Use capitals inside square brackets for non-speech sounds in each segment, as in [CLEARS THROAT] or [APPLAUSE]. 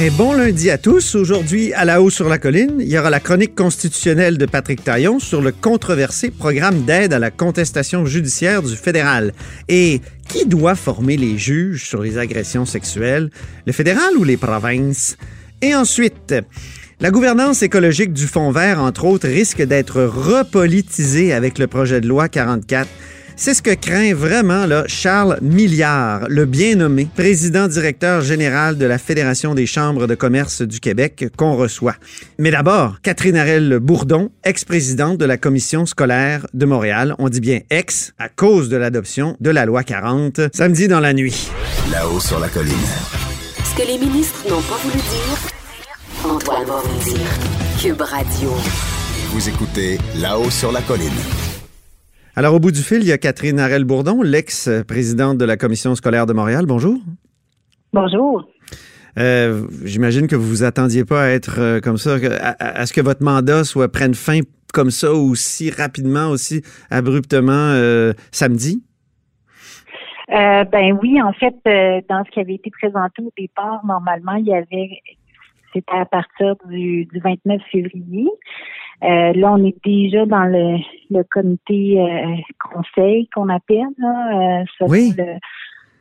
Et bon lundi à tous. Aujourd'hui, à la haut sur la colline, il y aura la chronique constitutionnelle de Patrick Taillon sur le controversé programme d'aide à la contestation judiciaire du fédéral. Et qui doit former les juges sur les agressions sexuelles, le fédéral ou les provinces? Et ensuite, la gouvernance écologique du Fonds vert, entre autres, risque d'être repolitisée avec le projet de loi 44 c'est ce que craint vraiment là, Charles Milliard, le bien nommé président directeur général de la Fédération des chambres de commerce du Québec qu'on reçoit. Mais d'abord, Catherine Arel Bourdon, ex-présidente de la commission scolaire de Montréal. On dit bien ex à cause de l'adoption de la loi 40 samedi dans la nuit. Là-haut sur la colline. Ce que les ministres n'ont pas voulu dire, Antoine va vous dire. Cube Radio. Vous écoutez Là-haut sur la colline. Alors, au bout du fil, il y a Catherine Arel-Bourdon, l'ex-présidente de la Commission scolaire de Montréal. Bonjour. Bonjour. Euh, J'imagine que vous vous attendiez pas à être euh, comme ça, à, à, ce que votre mandat soit prenne fin comme ça aussi rapidement, aussi abruptement euh, samedi? Ben oui, en fait, dans ce qui avait été présenté au départ, normalement, il y avait, c'était à partir du, du 29 février. Euh, là, on est déjà dans le, le comité euh, conseil qu'on appelle, là, euh, oui.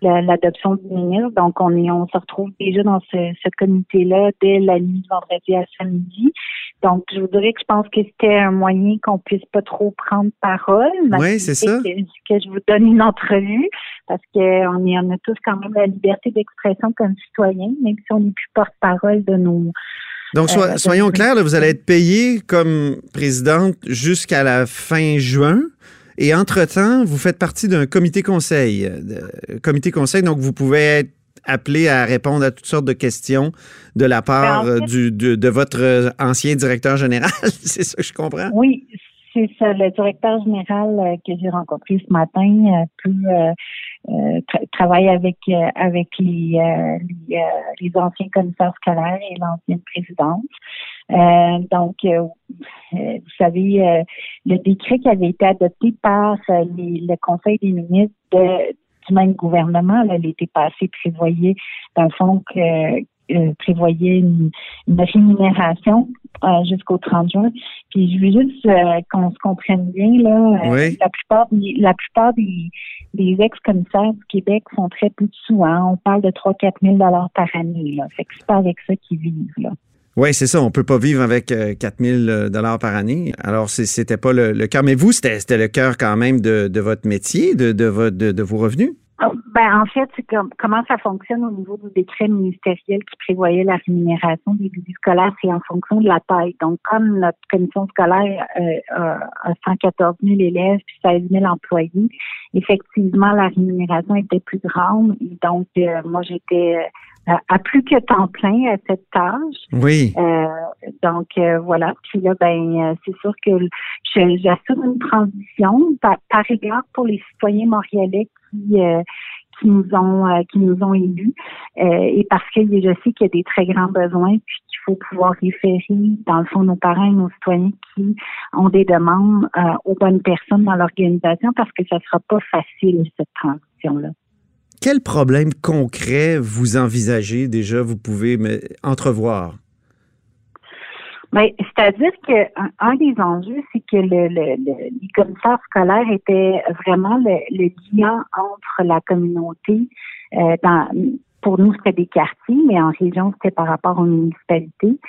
l'adoption du ministre. Donc, on est, on se retrouve déjà dans ce, ce comité-là dès la nuit de vendredi à samedi. Donc, je vous dirais que je pense que c'était un moyen qu'on puisse pas trop prendre parole. Oui, c'est ça. Que, que, je vous donne une entrevue parce qu'on on a tous quand même la liberté d'expression comme citoyens, même si on n'est plus porte-parole de nos donc, so euh, soyons clairs, là, vous allez être payé comme présidente jusqu'à la fin juin. Et entre-temps, vous faites partie d'un comité conseil. De, comité conseil, donc vous pouvez être appelé à répondre à toutes sortes de questions de la part Ben, en fait, du, de, de, votre ancien directeur général. [LAUGHS] c'est ça que je comprends? Oui, c'est ça. Le directeur général euh, que j'ai rencontré ce matin euh, peut euh, tra travaille avec euh, avec les, euh, les, les, anciens commissaires scolaires et l'ancienne présidente. donc, vous savez, le décret qui avait été adopté par les, le Conseil des ministres de, du même gouvernement, l'été passé, prévoyait, dans le fond, que euh, prévoyait une, une rémunération euh, jusqu'au 30 juin. Puis je veux juste euh, qu'on se comprenne bien là. Oui. La plupart, la plupart des, des ex-commissaires du Québec font très peu de sous. Hein. On parle de 3-4 000 dollars par année. Là. Fait que c'est pas avec ça qu'ils vivent là. Oui, c'est ça. On peut pas vivre avec euh, 4 000 dollars par année. Alors, c'était pas le, le cœur. Mais vous, c'était le cœur quand même de, de votre métier, de, de, de vos revenus? Ben, en fait, c'est comme, comment ça fonctionne au niveau du décret ministériel qui prévoyait la rémunération des visites scolaires, c'est en fonction de la taille. Donc, comme notre commission scolaire euh, a 114 000 élèves puis 16 000 employés, effectivement, la rémunération était plus grande. Et donc, euh, moi, j'étais à plus que temps plein à cette tâche. Oui. Euh, donc euh, voilà. Puis là, ben c'est sûr que j'assure une transition par, par égard pour les citoyens montréalais qui euh, qui nous ont qui nous ont élus et parce que je sais qu'il y a des très grands besoins puis qu'il faut pouvoir référer dans le fond nos parents et nos citoyens qui ont des demandes aux bonnes personnes dans l'organisation parce que ça sera pas facile cette transition là. Quel problème concret vous envisagez déjà, vous pouvez me entrevoir? Ben, C'est-à-dire qu'un un des enjeux, c'est que le, le, le, les commissaires scolaires étaient vraiment le, lien entre la communauté. Euh, pour nous, c'était des quartiers, mais en région, c'était par rapport aux municipalités.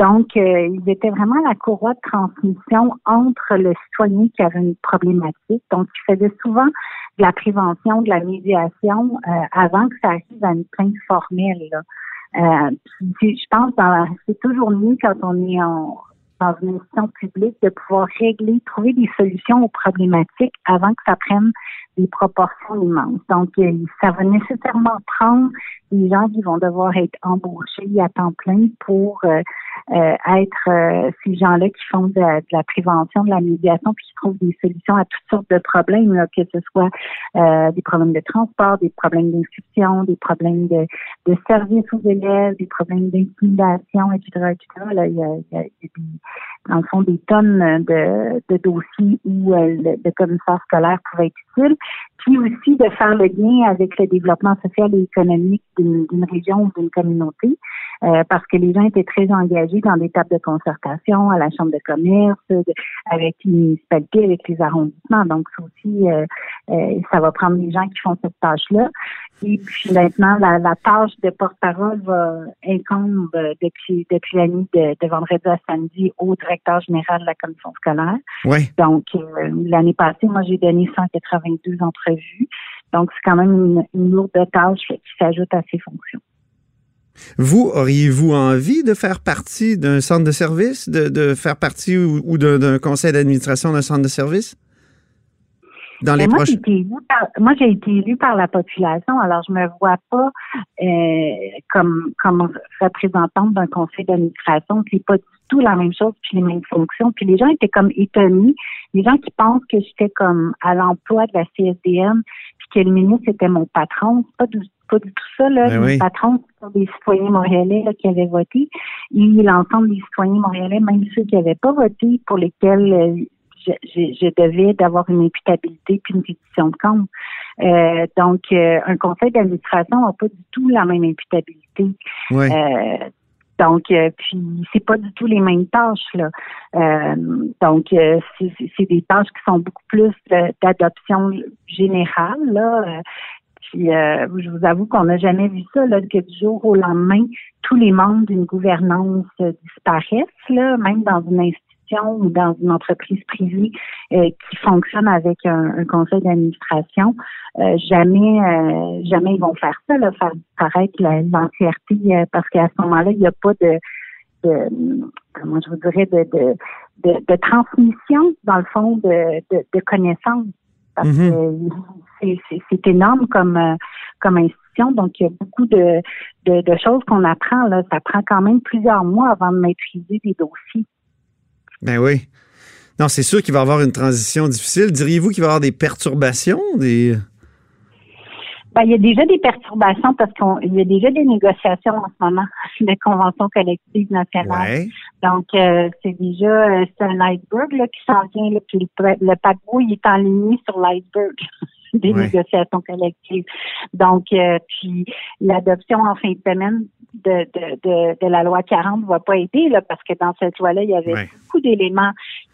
Donc, euh, ils étaient vraiment la courroie de transmission entre le citoyen qui avait une problématique. Donc, ils faisaient souvent de la prévention, de la médiation euh, avant que ça arrive à une plainte formelle. Là. Euh, je pense que c'est toujours mieux quand on est en, dans une institution publique de pouvoir régler, trouver des solutions aux problématiques avant que ça prenne des proportions immenses. Donc, euh, ça va nécessairement prendre des gens qui vont devoir être embauchés à temps plein pour euh, euh, être ces gens-là qui font de, la prévention, de la médiation, puis qui trouvent des solutions à toutes sortes de problèmes, là, que ce soit des problèmes de transport, des problèmes d'inscription, des problèmes de, de service aux élèves, des problèmes d'intimidation, etc., etc. Là, il y a, il y a des, dans le fond, des tonnes de, de dossiers où le, le commissaire scolaire pouvait être utile, puis aussi de faire le lien avec le développement social et économique d'une région ou d'une communauté, euh, parce que les gens étaient très engagés dans des tables de concertation à la chambre de commerce, avec les municipalités, avec les arrondissements. Donc, ça aussi, euh, euh, ça va prendre des gens qui font cette tâche-là. Et puis maintenant, la, la tâche de porte-parole va incombe depuis depuis la nuit de, de, vendredi à samedi au directeur général de la commission scolaire. Oui. Donc l'année passée, moi j'ai donné 182 entrevues. Donc c'est quand même une, une lourde tâche qui s'ajoute à ces fonctions. Vous, auriez-vous envie de faire partie d'un centre de service, de, de faire partie ou, ou d'un conseil d'administration d'un centre de service? dans les moi, moi, j'ai été élue par la population, alors je me vois pas euh, comme comme représentante d'un conseil d'administration n'est pas du tout la même chose puis les mêmes fonctions. Puis les gens étaient comme étonnés, les gens qui pensent que j'étais comme à l'emploi de la CSDM puis que le ministre était mon patron, c'est pas du pas du tout ça là. Ben patron, c'est des citoyens montréalais là, qui avaient voté. Et l'ensemble des citoyens montréalais, même ceux qui n'avaient pas voté, pour lesquels euh, je, je, devais d'avoir une imputabilité puis une pétition de compte. Euh, donc, euh, un conseil d'administration n'a pas du tout la même imputabilité. Euh, donc, puis c'est pas du tout les mêmes tâches là. donc, c'est des tâches qui sont beaucoup plus d'adoption générale là. Puis, je vous avoue qu'on n'a jamais vu ça, là, que du jour au lendemain, tous les membres d'une gouvernance disparaissent, là, même dans une institution ou dans une entreprise privée euh, qui fonctionne avec un, conseil d'administration, euh, jamais euh, jamais ils vont faire ça, là, faire disparaître l'entièreté, parce qu'à ce moment-là, il n'y a pas de, comment je vous dirais de, de, transmission dans le fond de, de, connaissances. Parce que c'est énorme comme comme institution. Donc, il y a beaucoup de, de, choses qu'on apprend. Là. Ça prend quand même plusieurs mois avant de maîtriser des dossiers. Ben oui. Non, c'est sûr qu'il va y avoir une transition difficile. Diriez-vous qu'il va y avoir des perturbations, des... Ben, il y a déjà des perturbations parce qu'il y a déjà des négociations en ce moment [LAUGHS] de convention collective nationale. Donc, euh, c'est déjà euh, c'est un iceberg là, qui s'en vient. Là, puis le, le paquebot, il est en ligne sur l'iceberg [LAUGHS] des négociations collectives. Donc, euh, puis l'adoption en fin de semaine de, de, de, de, la loi 40 ne va pas aider là, parce que dans cette loi-là, il y avait beaucoup d'éléments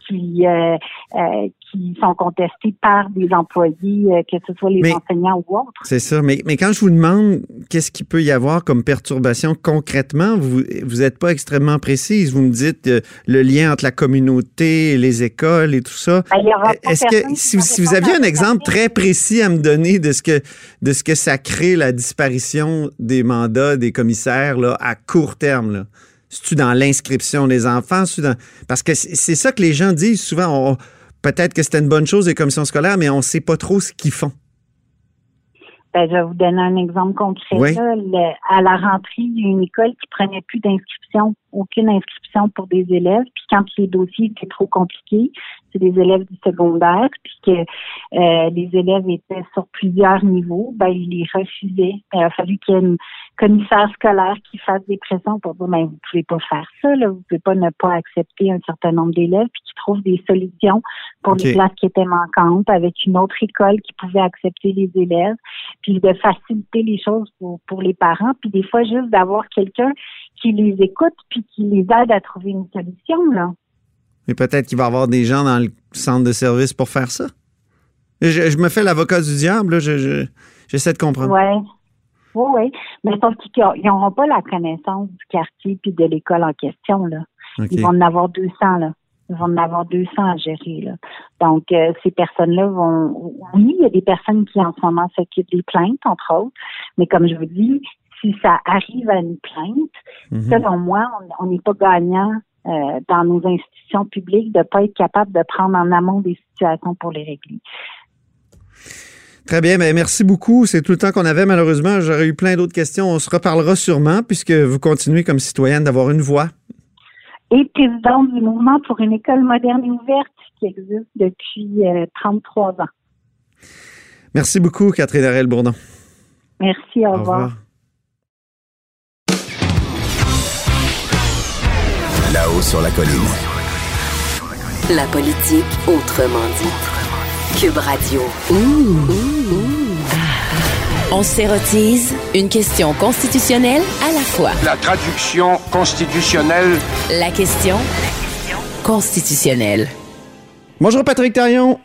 qui euh, euh, qui sont contestés par des employés, euh, que ce soit les enseignants ou autres. C'est ça. Mais, mais quand je vous demande qu'est-ce qu'il peut y avoir comme perturbation concrètement, vous vous n'êtes pas extrêmement précise. Vous me dites le lien entre la communauté, les écoles et tout ça. Ben, Est-ce que si, si vous aviez un exemple très précis à me donner de ce que de ce que ça crée la disparition des mandats des commissaires là, à court terme là? C'est-tu dans l'inscription des enfants? Parce que c'est ça que les gens disent souvent. Peut-être que c'était une bonne chose, les commissions scolaires, mais on ne sait pas trop ce qu'ils font. Ben, je vais vous donner un exemple concret. à la rentrée, il y a une école qui prenait plus d'inscription, aucune inscription pour des élèves. Puis quand les dossiers étaient trop compliqués, c'est des élèves du secondaire, puis que euh, les élèves étaient sur plusieurs niveaux, ben ils les refusaient. Ben, il a fallu qu'il y ait une commissaire scolaire qui fasse des pressions pour dire, ben, vous pouvez pas faire ça, là, vous pouvez pas ne pas accepter un certain nombre d'élèves, puis qui trouvent des solutions pour les classes qui étaient manquantes avec une autre école qui pouvait accepter les élèves, puis de faciliter les choses pour, pour les parents, puis des fois juste d'avoir quelqu'un qui les écoute puis qui les aide à trouver une solution, là. Mais peut-être qu'il va y avoir des gens dans le centre de service pour faire ça. Je, me fais l'avocat du diable, j'essaie je, de comprendre. Oui, oui. Mais sauf qu'ils n'auront pas la connaissance du quartier puis de l'école en question. Là. Ils vont en avoir 200. Là. Ils vont en avoir 200 à gérer. Là. Donc, euh, ces personnes-là vont... Oui, il y a des personnes qui, en ce moment, s'occupent des plaintes, entre autres. Mais comme je vous dis, si ça arrive à une plainte, mhm. selon moi, on n'est pas gagnant euh, dans nos institutions publiques de ne pas être capable de prendre en amont des situations pour les régler. Très bien, mais merci beaucoup. C'est tout le temps qu'on avait, malheureusement. J'aurais eu plein d'autres questions. On se reparlera sûrement, puisque vous continuez comme citoyenne d'avoir une voix. Et présidente du mouvement pour une école moderne et ouverte qui existe depuis 33 euh, ans. Merci beaucoup, Catherine Arel-Bourdon. Merci, au, revoir. Là-haut sur la colline. La politique autrement dit. Cube Radio. On s'érotise une question constitutionnelle à la fois. La traduction constitutionnelle. La question constitutionnelle. Bonjour Patrick Tarion.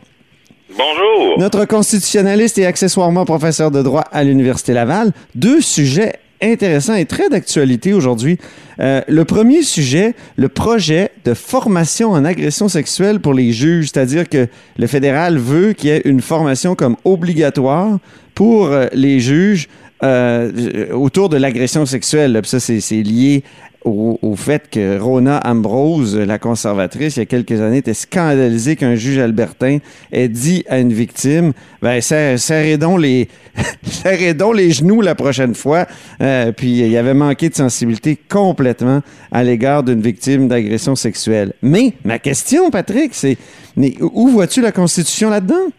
Bonjour. Notre constitutionnaliste et accessoirement professeur de droit à l'Université Laval. Deux sujets intéressants et très d'actualité aujourd'hui. Euh, le premier sujet, le projet de formation en agression sexuelle pour les juges, c'est-à-dire que le fédéral veut qu'il y ait une formation comme obligatoire pour euh, les juges euh, autour de l'agression sexuelle. ça, c'est lié au, fait que Rona Ambrose, la conservatrice, il y a quelques années, était scandalisée qu'un juge albertain ait dit à une victime ben, serrez donc les, [LAUGHS] serrez donc les genoux la prochaine fois. Euh, puis il y avait manqué de sensibilité complètement à l'égard d'une victime d'agression sexuelle. Mais ma question, Patrick, c'est mais où vois-tu la Constitution là-dedans?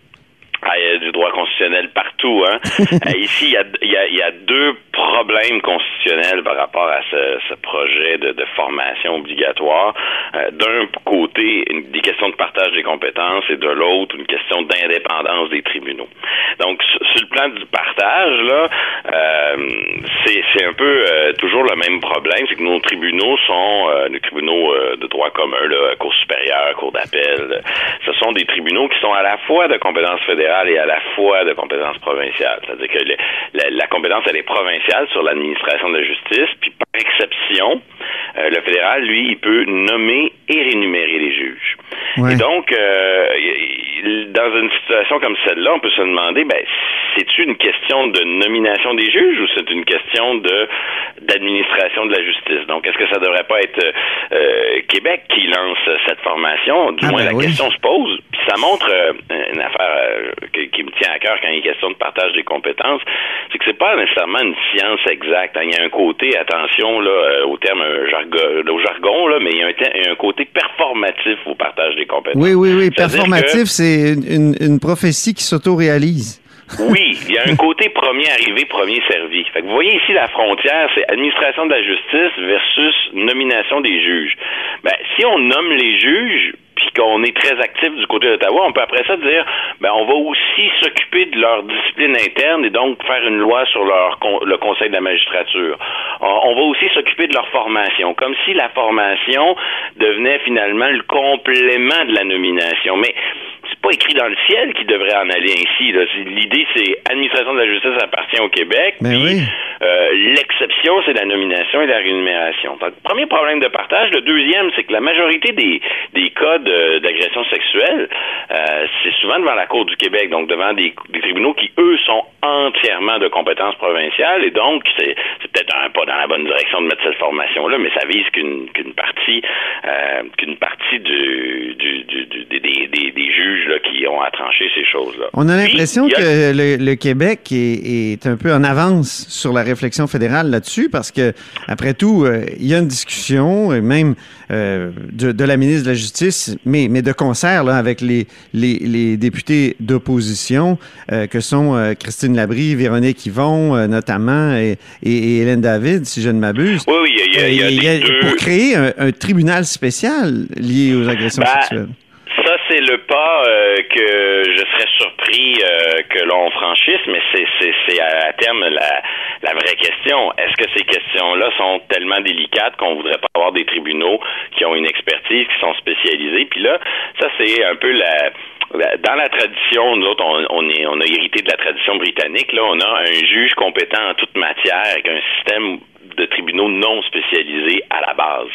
Ah, il y a du droit constitutionnel partout. Hein? [LAUGHS] Euh, ici, il y, a, il, y a, il y, a, deux problèmes constitutionnels par rapport à ce, ce projet de, de, formation obligatoire. Euh, D'un côté, une, des questions de partage des compétences et de l'autre, une question d'indépendance des tribunaux. Donc, plan du partage, là, euh, c'est un peu euh, toujours le même problème, c'est que nos tribunaux sont euh, des tribunaux euh, de droit commun, là, Cour supérieure, Cour d'appel. Ce sont des tribunaux qui sont à la fois de compétences fédérales et à la fois de compétences provinciales. C'est-à-dire que la, la, compétence, elle est provinciale sur l'administration de la justice, puis par exception, euh, le fédéral, lui, il peut nommer et rémunérer les juges. Ouais. Et donc, euh, dans une situation comme celle-là, on peut se demander, ben, c'est une question de nomination des juges ou c'est une question de d'administration de la justice? Donc, est-ce que ça devrait pas être euh, Québec qui lance cette formation? Du ah moins, ben la oui. question se pose. Puis ça montre euh, une affaire euh, qui, qui, me tient à cœur quand il est question de partage des compétences, c'est que c'est pas nécessairement une science exacte. Hein. Il y a un côté, attention là, euh, au terme jargon, au jargon là, mais il y, a un, il y a un côté performatif au partage des compétences. Oui, oui, oui. Performatif, c'est une, prophétie qui s'auto-réalise. Oui, il y a un côté premier arrivé, premier servi. Fait que vous voyez ici la frontière, c'est administration de la justice versus nomination des juges. Ben, si on nomme les juges, puis qu'on est très actif du côté d'Ottawa, on peut après ça dire, ben, on va aussi s'occuper de leur discipline interne et donc faire une loi sur leur le Conseil de la magistrature. On va aussi s'occuper de leur formation, comme si la formation devenait finalement le complément de la nomination. Mais c'est pas écrit dans le ciel qui devrait en aller ainsi. L'idée, c'est administration de la justice appartient au Québec. Mais puis, oui. euh, l'exception, c'est la nomination et la rémunération. Donc, premier problème de partage. Le deuxième, c'est que la majorité des, des cas d'agression sexuelle, euh, c'est souvent devant la Cour du Québec, donc devant des, des, tribunaux qui, eux, sont entièrement de compétences provinciales. Et donc, c'est peut-être un pas dans la bonne direction de mettre cette formation-là, mais ça vise qu'une partie euh, qu'une partie du, du, du, du des juges là, qui ont à trancher ces choses-là. On a l'impression que le, le, Québec est, est, un peu en avance sur la réflexion fédérale là-dessus parce que, après tout, euh, il y a une discussion, et même euh, de, de, la ministre de la Justice, mais, mais de concert là, avec les, les, les députés d'opposition euh, que sont Christine Labrie, Véronique Yvon, notamment, et, et, et, Hélène David, si je ne m'abuse. Oui, oui, il y a, il y a, il y a deux... Pour créer un, un, tribunal spécial lié aux agressions bah, sexuelles. Le pas euh, que je serais surpris euh, que l'on franchisse, mais c'est à terme la, la vraie question. Est-ce que ces questions-là sont tellement délicates qu'on voudrait pas avoir des tribunaux qui ont une expertise, qui sont spécialisés? Puis là, ça, c'est un peu la dans la tradition, nous autres, on, est, on a hérité de la tradition britannique. Là, on a un juge compétent en toute matière avec un système de tribunaux non spécialisés à la base.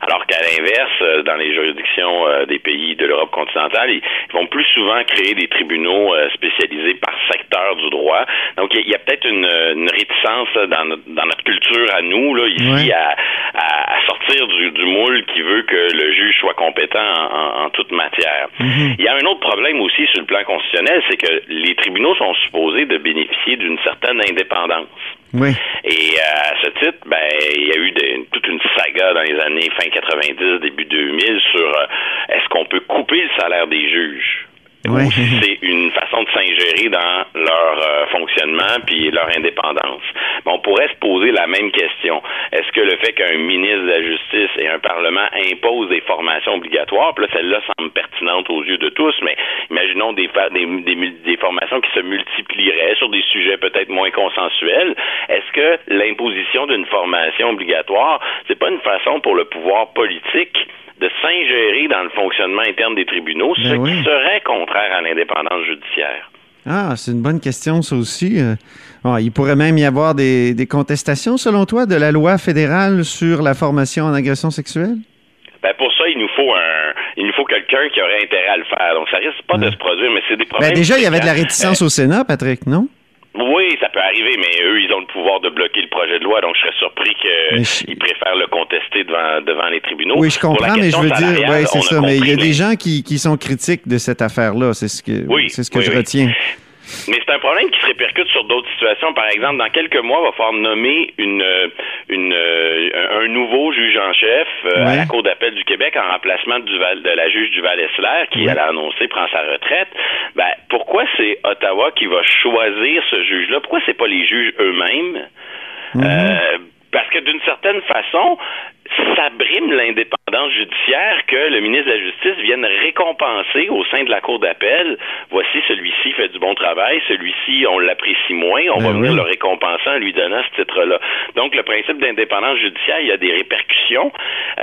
Alors qu'à l'inverse, dans les juridictions des pays de l'Europe continentale, ils vont plus souvent créer des tribunaux spécialisés par secteur du droit, Donc, il y a, peut-être une, une, réticence dans notre, dans notre culture à nous, là, ici, à, à, sortir du, du, moule qui veut que le juge soit compétent en, en, toute matière. Mhm. Il y a un autre problème aussi sur le plan constitutionnel, c'est que les tribunaux sont supposés de bénéficier d'une certaine indépendance. Oui. Et à ce titre, ben, il y a eu de, toute une saga dans les années fin 90, début 2000 sur euh, est-ce qu'on peut couper le salaire des juges? Oui. c'est une façon de s'ingérer dans leur euh, fonctionnement puis leur indépendance. Mais on pourrait se poser la même question. Est-ce que le fait qu'un ministre de la Justice et un Parlement imposent des formations obligatoires, puis là, celle-là semble pertinente aux yeux de tous, mais imaginons des, des, des, des formations qui se multiplieraient sur des sujets peut-être moins consensuels. Est-ce que l'imposition d'une formation obligatoire, c'est pas une façon pour le pouvoir politique de s'ingérer dans le fonctionnement interne des tribunaux, ce Ben oui. qui serait contraire à l'indépendance judiciaire? Ah, c'est une bonne question, ça aussi. Euh, il pourrait même y avoir des, des, contestations, selon toi, de la loi fédérale sur la formation en agression sexuelle? Ben pour ça, il nous faut un, il nous faut quelqu'un qui aurait intérêt à le faire. Donc, ça risque pas de se produire, mais c'est des problèmes. Ben déjà, il y avait de la réticence euh, au Sénat, Patrick, non? Oui, ça peut arriver, mais eux, ils ont le pouvoir de bloquer le projet de loi, donc je serais surpris qu'ils je... préfèrent le contester devant, devant les tribunaux. Oui, je comprends, mais je veux dire, c'est ça, mais il y a des gens qui, qui sont critiques de cette affaire-là, c'est ce que, oui, c'est ce que oui, je oui. retiens. Mais c'est un problème qui se répercute sur d'autres situations. Par exemple, dans quelques mois, il va falloir nommer une, une, un nouveau juge en chef euh, ouais. à la Cour d'appel du Québec en remplacement du Val, de la juge du Val-Essler qui, ouais. elle a annoncé, prend sa retraite. Ben, pourquoi c'est Ottawa qui va choisir ce juge-là? Pourquoi c'est pas les juges eux-mêmes? Mm -hmm. euh, parce que d'une certaine façon, ça brime l'indépendance judiciaire que le ministre de la Justice vienne récompenser au sein de la Cour d'appel. Voici, celui-ci fait du bon travail, celui-ci, on l'apprécie moins, on ben va venir le récompenser en lui donnant ce titre-là. Donc, le principe d'indépendance judiciaire, il y a des répercussions.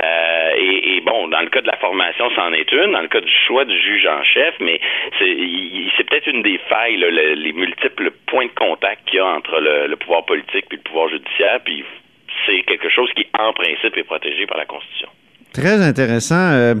Euh, et, et, bon, dans le cas de la formation, c'en est une. Dans le cas du choix du juge en chef, mais c'est peut-être une des failles, là, le, les multiples points de contact qu'il y a entre le, le pouvoir politique puis le pouvoir judiciaire. Puis quelque chose qui, en principe, est protégé par la Constitution. Très intéressant. Euh,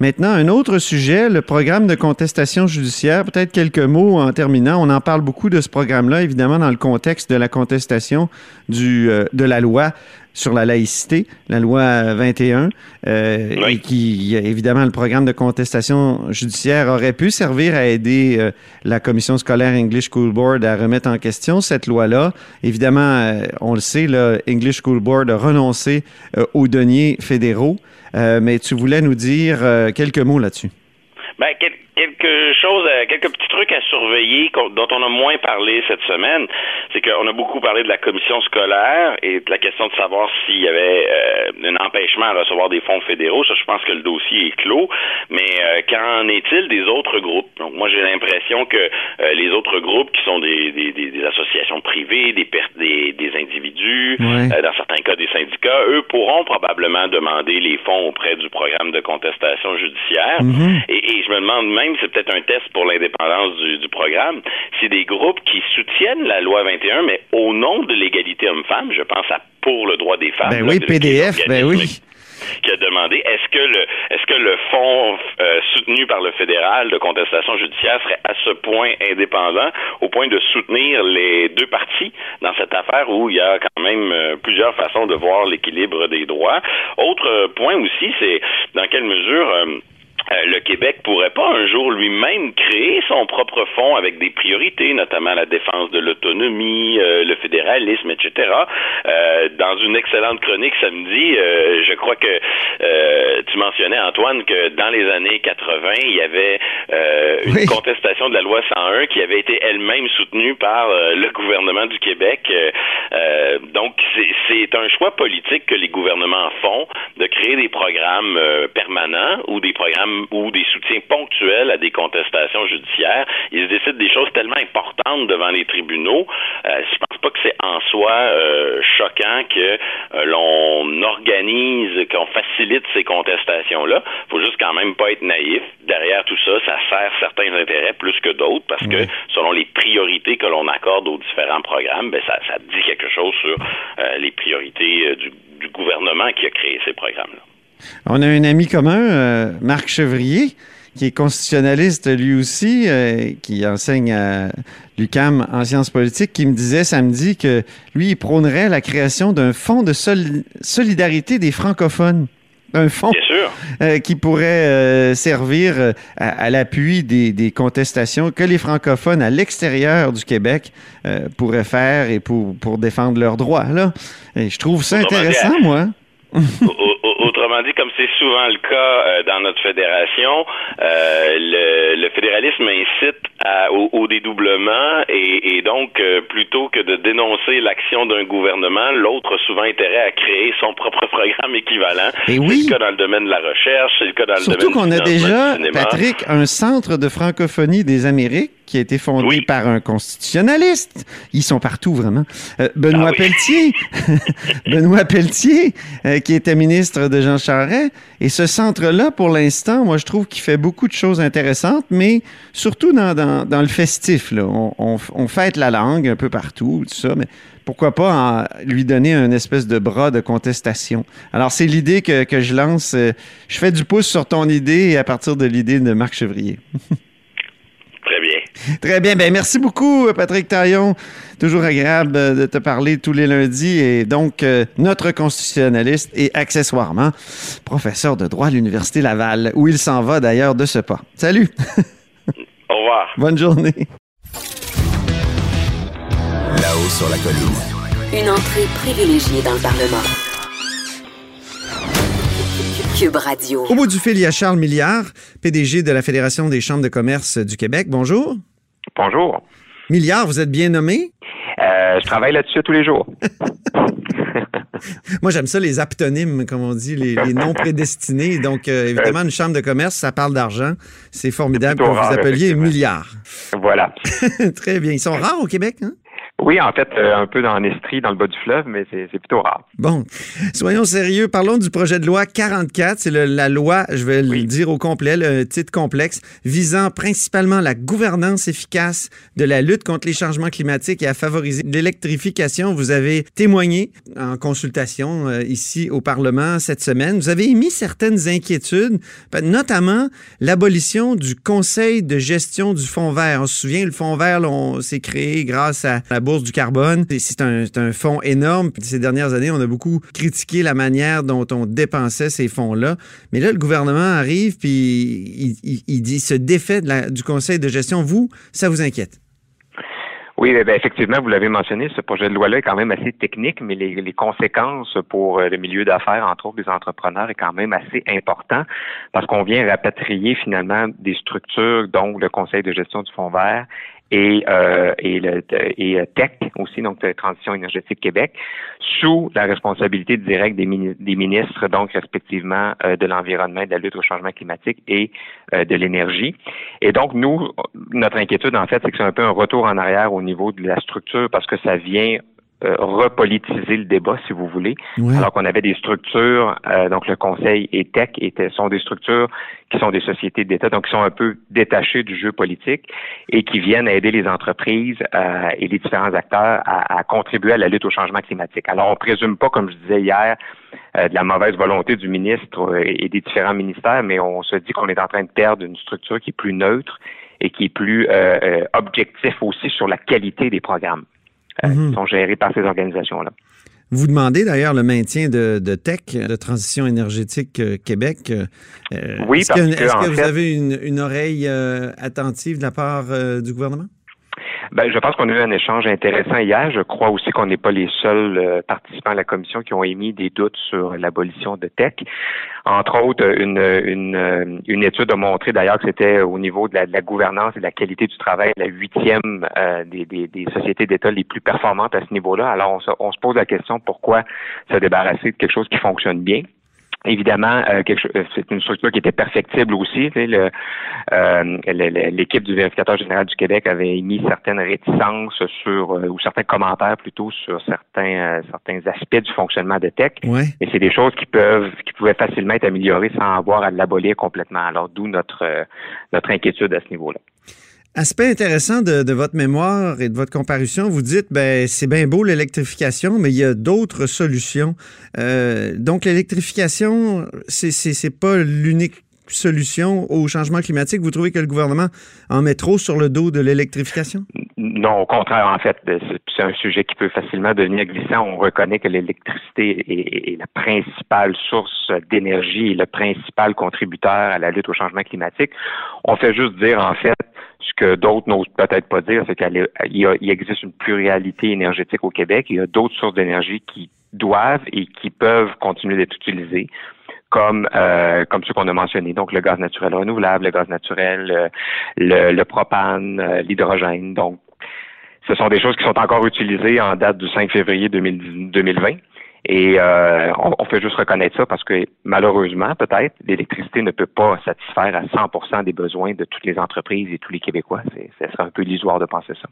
maintenant, un autre sujet, le programme de contestation judiciaire. Peut-être quelques mots en terminant. On en parle beaucoup de ce programme-là, évidemment, dans le contexte de la contestation euh, de la loi sur la laïcité, la loi 21, euh, oui. et qui, évidemment, le programme de contestation judiciaire aurait pu servir à aider euh, la commission scolaire English School Board à remettre en question cette loi-là. Évidemment, euh, on le sait, le English School Board a renoncé euh, aux deniers fédéraux, euh, mais tu voulais nous dire euh, quelques mots là-dessus. Ben, quel quelque chose, euh, quelques petits trucs à surveiller dont on a moins parlé cette semaine, c'est qu'on a beaucoup parlé de la commission scolaire et de la question de savoir s'il y avait euh, un empêchement à recevoir des fonds fédéraux. Ça, je pense que le dossier est clos. Mais euh, qu'en est-il des autres groupes? Donc, moi, j'ai l'impression que euh, les autres groupes qui sont des, des, des, des associations privées, des, des, des individus, dans certains cas des syndicats, eux pourront probablement demander les fonds auprès du programme de contestation judiciaire. Mm -hmm. et, et je me demande même même, c'est peut-être un test pour l'indépendance du, du, programme, c'est des groupes qui soutiennent la loi 21, mais au nom de l'égalité homme-femme, je pense à Pour le droit des femmes. Ben oui, PDF, ben oui qui a demandé est-ce que le est-ce que le fonds euh, soutenu par le fédéral de contestation judiciaire serait à ce point indépendant au point de soutenir les deux parties dans cette affaire où il y a quand même euh, plusieurs façons de voir l'équilibre des droits? Autre point aussi, c'est dans quelle mesure euh, euh, le Québec pourrait pas un jour lui-même créer son propre fonds avec des priorités, notamment la défense de l'autonomie, euh, le fédéralisme, etc. Euh, dans une excellente chronique samedi, je crois que tu mentionnais, Antoine, que dans les années 80, il y avait une oui. contestation de la loi 101 qui avait été elle-même soutenue par le gouvernement du Québec. donc, c'est un choix politique que les gouvernements font de créer des programmes permanents ou des programmes ou des soutiens ponctuels à des contestations judiciaires. Ils décident des choses tellement importantes devant les tribunaux. Euh, je pense pas que c'est en soi euh, choquant que euh, l'on organise, qu'on facilite ces contestations-là. Faut juste quand même pas être naïf. Derrière tout ça, ça sert certains intérêts plus que d'autres parce que selon les priorités que l'on accorde aux différents programmes, ben ça, ça dit quelque chose sur les priorités du, du gouvernement qui a créé ces programmes-là. On a un ami commun, euh, Marc Chevrier, qui est constitutionnaliste lui aussi, euh, qui enseigne à l'UCAM en sciences politiques, qui me disait samedi que lui, il prônerait la création d'un fonds de soli- solidarité des francophones. Un fonds euh, qui pourrait euh, servir euh, à, à l'appui des, des contestations que les francophones à l'extérieur du Québec pourraient faire et pour, pour défendre leurs droits. Là. Et je trouve ça intéressant, moi. [LAUGHS] Autrement dit, comme c'est souvent le cas euh, dans notre fédération, euh, le, le fédéralisme incite à- au, au dédoublement et, et donc, euh, plutôt que de dénoncer l'action d'un gouvernement, l'autre a souvent intérêt à créer son [LAUGHS] propre programme équivalent. Et C'est le cas dans le domaine de la recherche, c'est le cas dans le Surtout domaine qu'on a déjà. Patrick, un centre de francophonie des Amériques qui a été fondé Oui. par un constitutionnaliste. Ils sont partout, vraiment. Euh, Benoît Ah oui. Pelletier, [LAUGHS] Benoît Pelletier, euh, qui était ministre de Jean Charest. Et ce centre-là, pour l'instant, moi, je trouve qu'il fait beaucoup de choses intéressantes, mais surtout dans, dans, dans le festif. Là. On, on, on fête la langue un peu partout, tout ça, mais pourquoi pas en lui donner un espèce de bras de contestation. Alors, c'est l'idée que, que je lance. Euh, Je fais du pouce sur ton idée et à partir de l'idée de Marc Chevrier. [LAUGHS] Très bien. Ben, merci beaucoup, Patrick Taillon. Toujours agréable euh, de te parler tous les lundis. Et donc, euh, notre constitutionnaliste et accessoirement professeur de droit à l'Université Laval, où il s'en va d'ailleurs de ce pas. Salut. Au revoir. [LAUGHS] Bonne journée. Là-haut sur la colline. Une entrée privilégiée dans le Parlement. Cube Radio. Au bout du fil, il y a Charles Milliard, PDG de la Fédération des chambres de commerce du Québec. Bonjour. Bonjour. Milliard, vous êtes bien nommé? Euh, je travaille là-dessus tous les jours. [LAUGHS] Moi, j'aime ça, les aptonymes, comme on dit, les, les noms prédestinés. Donc, euh, évidemment, une chambre de commerce, ça parle d'argent. C'est formidable que vous appeliez. Milliard. Voilà. [LAUGHS] Très bien. Ils sont rares au Québec, hein? Oui, en fait, euh, un peu dans l'Estrie, dans le bas du fleuve, mais c'est plutôt rare. Bon, soyons sérieux. Parlons du projet de loi 44. C'est la loi, je vais le dire au complet, le titre complexe, visant principalement la gouvernance efficace de la lutte contre les changements climatiques et à favoriser l'électrification. Vous avez témoigné en consultation euh, ici au Parlement cette semaine. Vous avez émis certaines inquiétudes, notamment l'abolition du Conseil de gestion du Fonds vert. On se souvient, le Fonds vert, s'est créé grâce à la Bourse du carbone. C'est un, fonds énorme. Ces dernières années, on a beaucoup critiqué la manière dont on dépensait ces fonds-là. Mais là, le gouvernement arrive, puis il, il- il dit se défait du Conseil de gestion. Vous, ça vous inquiète? Oui, eh bien, effectivement, vous l'avez mentionné, ce projet de loi-là est quand même assez technique, mais les, les conséquences pour euh, le milieu d'affaires, entre autres des entrepreneurs, est quand même assez important parce qu'on vient rapatrier finalement des structures, dont le Conseil de gestion du Fonds vert et, euh, et, le, et euh, TEC aussi, donc de Transition énergétique Québec, sous la responsabilité directe des, des ministres, donc respectivement euh, de l'environnement, de la lutte au changement climatique et euh, de l'énergie. Et donc, nous, notre inquiétude, en fait, c'est que c'est un peu un retour en arrière au niveau de la structure parce que ça vient euh, repolitiser le débat, si vous voulez. Ouais. Alors qu'on avait des structures, euh, donc le Conseil et TEC étaient, sont des structures qui sont des sociétés d'État, donc qui sont un peu détachées du jeu politique et qui viennent aider les entreprises euh, et les différents acteurs à, à contribuer à la lutte au changement climatique. Alors, on présume pas, comme je disais hier, euh, de la mauvaise volonté du ministre euh, et des différents ministères, mais on se dit qu'on est en train de perdre une structure qui est plus neutre et qui est plus euh, objectif aussi sur la qualité des programmes euh, Mhm. qui sont gérés par ces organisations-là. Vous demandez d'ailleurs le maintien de, de TEC, de Transition énergétique euh, Québec. Euh, Oui, est-ce que, vous fait- avez une, une oreille euh, attentive de la part du gouvernement? Ben, je pense qu'on a eu un échange intéressant hier. Je crois aussi qu'on n'est pas les seuls euh, participants à la commission qui ont émis des doutes sur l'abolition de TEC. Entre autres, une, une, euh, une étude a montré d'ailleurs que c'était au niveau de la, gouvernance et de la qualité du travail la huitième euh, des, des, des sociétés d'État les plus performantes à ce niveau-là. Alors, on se, on se pose la question pourquoi se débarrasser de quelque chose qui fonctionne bien. Évidemment, euh, euh, c'est une structure qui était perfectible aussi. tu sais, le- euh, L'équipe du vérificateur général du Québec avait émis certaines réticences sur euh, ou certains commentaires plutôt sur certains euh, certains aspects du fonctionnement de Tech. Ouais. Mais c'est des choses qui peuvent qui pouvaient facilement être améliorées sans avoir à l'abolir complètement. Alors d'où notre euh, notre inquiétude à ce niveau-là. Aspect intéressant de, de votre mémoire et de votre comparution, vous dites, ben c'est bien beau l'électrification, mais il y a d'autres solutions. Euh, donc l'électrification, c'est pas l'unique solution au changement climatique? Vous trouvez que le gouvernement en met trop sur le dos de l'électrification? Non, au contraire, en fait, c'est un sujet qui peut facilement devenir glissant. On reconnaît que l'électricité est, la principale source d'énergie le principal contributeur à la lutte au changement climatique. On fait juste dire, en fait, ce que d'autres n'osent peut-être pas dire, c'est qu'il il existe une pluralité énergétique au Québec. Il y a d'autres sources d'énergie qui doivent et qui peuvent continuer d'être utilisées comme euh, comme ceux qu'on a mentionnés, donc le gaz naturel renouvelable, le gaz naturel, euh, le, le propane, euh, l'hydrogène. Donc, ce sont des choses qui sont encore utilisées en date du 5 février 2020. Et on, on, fait juste reconnaître ça parce que malheureusement, peut-être, l'électricité ne peut pas satisfaire à 100% des besoins de toutes les entreprises et tous les Québécois. Ce serait un peu illusoire de penser ça.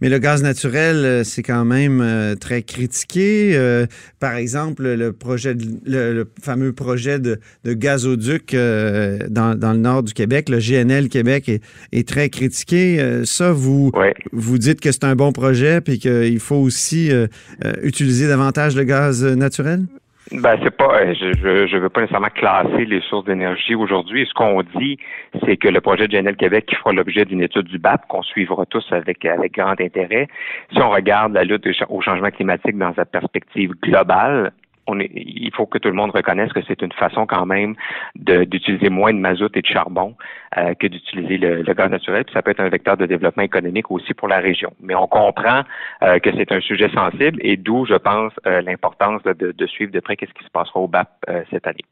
Mais le gaz naturel, euh, c'est quand même euh, très critiqué. Euh, par exemple, le projet, le, fameux projet de, gazoduc dans, dans, le nord du Québec, le GNL Québec, est, très critiqué. ça, vous, vous dites que c'est un bon projet puis qu'il faut aussi utiliser davantage le gaz naturel? Ben c'est pas, euh, je, je, veux pas nécessairement classer les sources d'énergie aujourd'hui. Ce qu'on dit, c'est que le projet de GNL Québec qui fera l'objet d'une étude du BAP qu'on suivra tous avec avec grand intérêt. Si on regarde la lutte au changement climatique dans sa perspective globale, il faut que tout le monde reconnaisse que c'est une façon quand même d'utiliser moins de mazout et de charbon euh, que d'utiliser le, gaz naturel. Puis ça peut être un vecteur de développement économique aussi pour la région. Mais on comprend euh, que c'est un sujet sensible et d'où, je pense, euh, l'importance de, suivre de près qu'est-ce qui se passera au BAP cette année.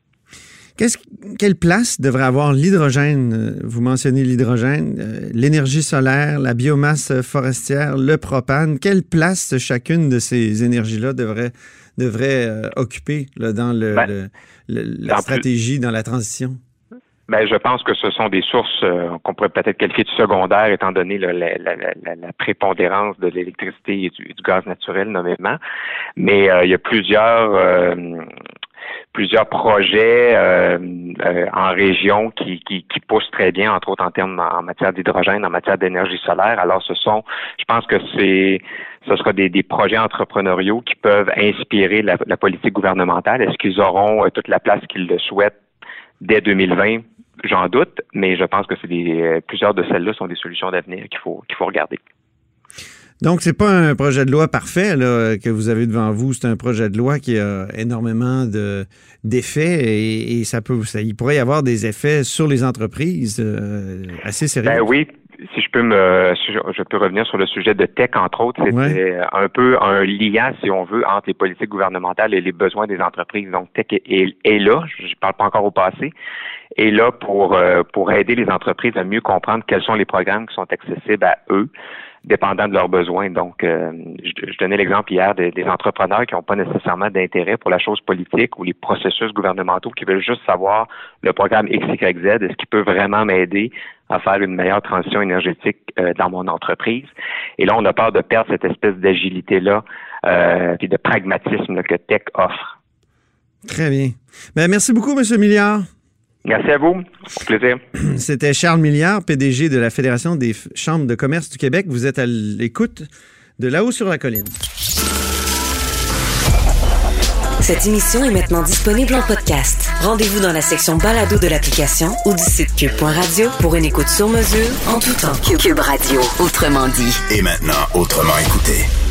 quelle place devrait avoir l'hydrogène? Vous mentionnez l'hydrogène, l'énergie solaire, la biomasse forestière, le propane. Quelle place chacune de ces énergies-là devrait devrait euh, occuper dans ben, la stratégie, dans la transition? Ben, je pense que ce sont des sources euh, qu'on pourrait peut-être qualifier de secondaires, étant donné la, prépondérance de l'électricité et du, gaz naturel, nommément. Mais euh, il y a plusieurs plusieurs projets en région qui, qui, poussent très bien, entre autres en termes en matière d'hydrogène, en matière d'énergie solaire. Alors, ce sont, je pense que c'est ce sera des, projets entrepreneuriaux qui peuvent inspirer la, politique gouvernementale. Est-ce qu'ils auront euh, toute la place qu'ils le souhaitent dès 2020? J'en doute, mais je pense que c'est des, euh, plusieurs de celles-là sont des solutions d'avenir qu'il faut, qu'il faut regarder. Donc, c'est pas un projet de loi parfait que vous avez devant vous. C'est un projet de loi qui a énormément de, d'effets et, ça peut, ça, il pourrait y avoir des effets sur les entreprises euh, assez sérieux. Ben oui, si je peux me, je peux revenir sur le sujet de tech entre autres, c'était un peu un lien, si on veut, entre les politiques gouvernementales et les besoins des entreprises. Donc tech est, là, je parle pas encore au passé, est là pour euh, pour aider les entreprises à mieux comprendre quels sont les programmes qui sont accessibles à eux dépendant de leurs besoins. Donc, euh, je, donnais l'exemple hier des, entrepreneurs qui n'ont pas nécessairement d'intérêt pour la chose politique ou les processus gouvernementaux, qui veulent juste savoir le programme XYZ, est-ce qu'il peut vraiment m'aider à faire une meilleure transition énergétique euh, dans mon entreprise? Et là, on a peur de perdre cette espèce d'agilité-là euh, et de pragmatisme que Tech offre. Très bien. Ben, merci beaucoup, M. Milliard. Merci à vous. plaisir. [CLEARS THROAT] C'était Charles Milliard, PDG de la Fédération des chambres de commerce du Québec. Vous êtes à l'écoute de là-haut sur la colline. Cette émission est maintenant disponible en podcast. Rendez-vous dans la section balado de l'application ou du site cube.radio pour une écoute sur mesure en tout temps. Cube Radio, autrement dit. Et maintenant, autrement écouté.